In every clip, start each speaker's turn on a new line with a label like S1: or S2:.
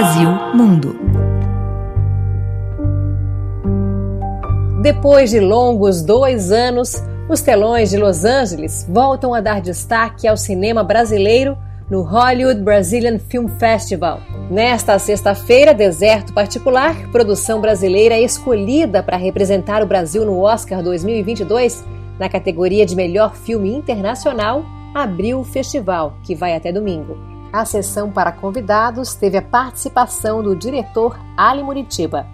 S1: Brasil Mundo.
S2: Depois de longos dois anos, os telões de Los Angeles voltam a dar destaque ao cinema brasileiro no Hollywood Brazilian Film Festival. Nesta sexta-feira, Deserto Particular, produção brasileira escolhida para representar o Brasil no Oscar 2022 na categoria de melhor filme internacional, abriu o festival, que vai até domingo. A sessão para convidados teve a participação do diretor Ali Muritiba.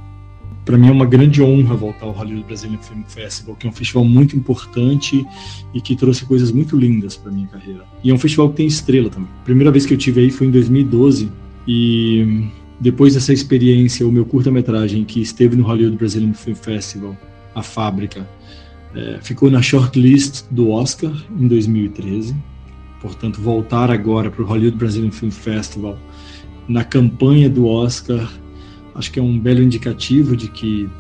S3: Para mim é uma grande honra voltar ao Hollywood Brazilian Film Festival, que é um festival muito importante e que trouxe coisas muito lindas para minha carreira. E é um festival que tem estrela também. A primeira vez que eu tive aí foi em 2012 e depois dessa experiência, o meu curta-metragem que esteve no Hollywood Brazilian Film Festival, A Fábrica, é, ficou na shortlist do Oscar em 2013. Portanto, voltar agora para o Hollywood Brazilian Film Festival na campanha do Oscar acho que é um belo indicativo de que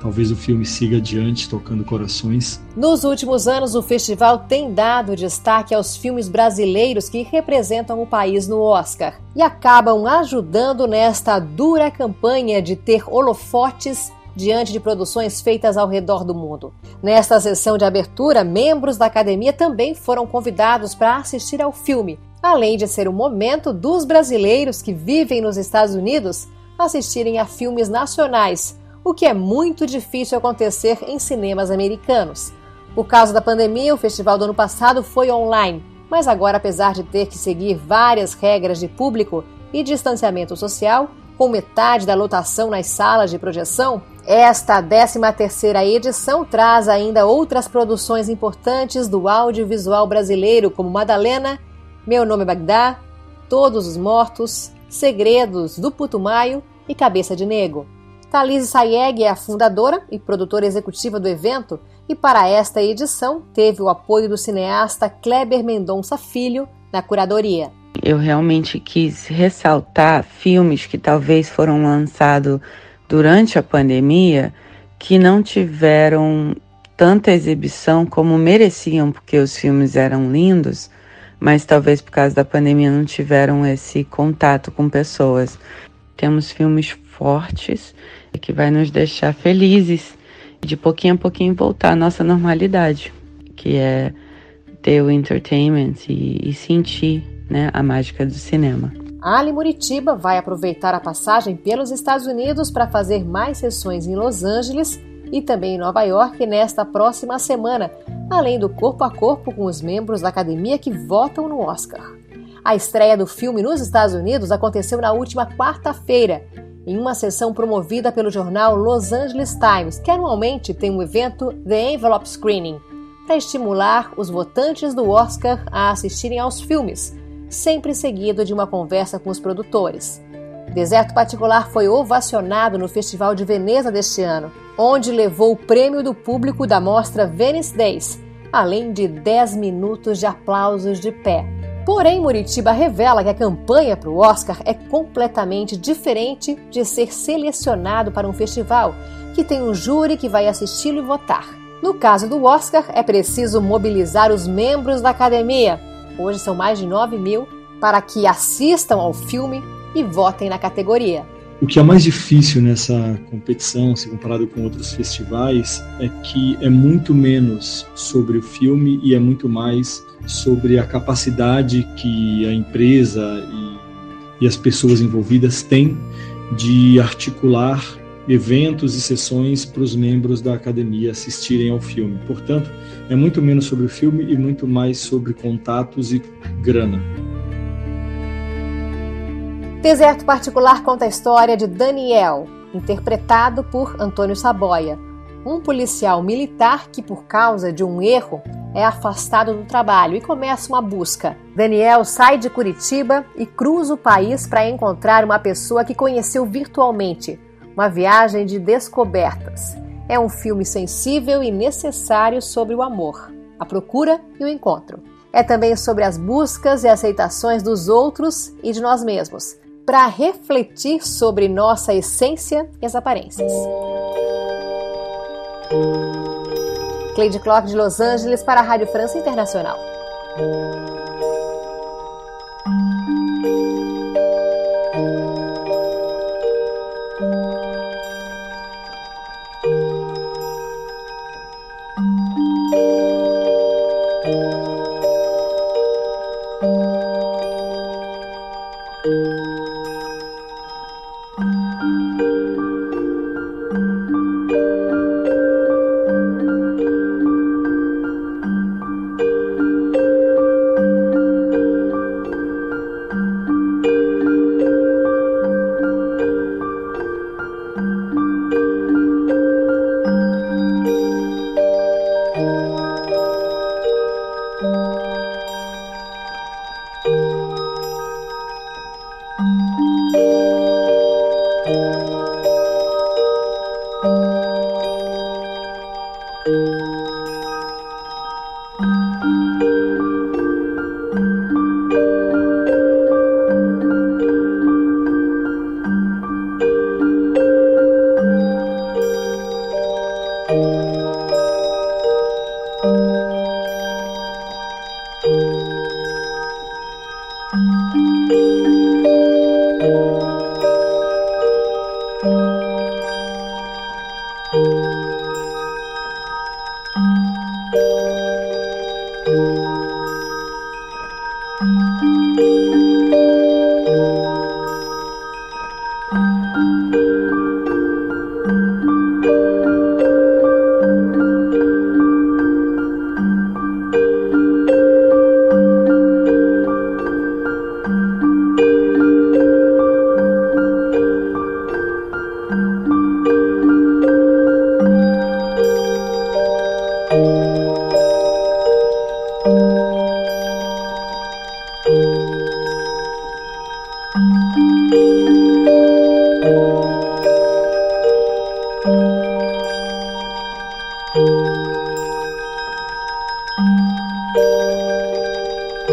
S3: talvez o filme siga adiante tocando corações.
S2: Nos últimos anos, o festival tem dado destaque aos filmes brasileiros que representam o país no Oscar e acabam ajudando nesta dura campanha de ter holofotes diante de produções feitas ao redor do mundo. Nesta sessão de abertura, membros da academia também foram convidados para assistir ao filme, além de ser o momento dos brasileiros que vivem nos Estados Unidos assistirem a filmes nacionais, o que é muito difícil acontecer em cinemas americanos. Por causa da pandemia, o festival do ano passado foi online, mas agora, apesar de ter que seguir várias regras de público e distanciamento social, com metade da lotação nas salas de projeção, esta 13ª edição traz ainda outras produções importantes do audiovisual brasileiro, como Madalena, Meu Nome é Bagdá, Todos os Mortos, Segredos do Putumayo e Cabeça de Nego. Thalise Sayeg é a fundadora e produtora executiva do evento e para esta edição teve o apoio do cineasta Kleber Mendonça Filho na curadoria.
S4: Eu realmente quis ressaltar filmes que talvez foram lançados durante a pandemia que não tiveram tanta exibição como mereciam, porque os filmes eram lindos, mas talvez por causa da pandemia não tiveram esse contato com pessoas. Temos filmes fortes que vai nos deixar felizes de pouquinho a pouquinho voltar à nossa normalidade, que é ter o entertainment e, e sentir né, a mágica do cinema.
S2: Ali Muritiba vai aproveitar a passagem pelos Estados Unidos para fazer mais sessões em Los Angeles e também em Nova York nesta próxima semana, além do corpo a corpo com os membros da academia que votam no Oscar. A estreia do filme nos Estados Unidos aconteceu na última quarta-feira, em uma sessão promovida pelo jornal Los Angeles Times, que anualmente tem um evento The Envelope Screening, para estimular os votantes do Oscar a assistirem aos filmes, sempre seguido de uma conversa com os produtores. Deserto Particular foi ovacionado no Festival de Veneza deste ano, onde levou o prêmio do público da mostra Venice Days, além de 10 minutos de aplausos de pé. Porém, Muritiba revela que a campanha para o Oscar é completamente diferente de ser selecionado para um festival, que tem um júri que vai assisti-lo e votar. No caso do Oscar, é preciso mobilizar os membros da academia, hoje são mais de 9 mil, para que assistam ao filme e votem na categoria.
S3: O que é mais difícil nessa competição, se comparado com outros festivais, é que é muito menos sobre o filme e é muito mais sobre a capacidade que a empresa e, e as pessoas envolvidas têm de articular eventos e sessões para os membros da academia assistirem ao filme. Portanto, é muito menos sobre o filme e muito mais sobre contatos e grana.
S2: Deserto Particular conta a história de Daniel, interpretado por Antônio Saboia, um policial militar que, por causa de um erro, é afastado do trabalho e começa uma busca. Daniel sai de Curitiba e cruza o país para encontrar uma pessoa que conheceu virtualmente. Uma viagem de descobertas. É um filme sensível e necessário sobre o amor, a procura e o encontro. É também sobre as buscas e aceitações dos outros e de nós mesmos para refletir sobre nossa essência e as aparências. Cleide Clock de Los Angeles para a Rádio França Internacional.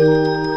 S2: Música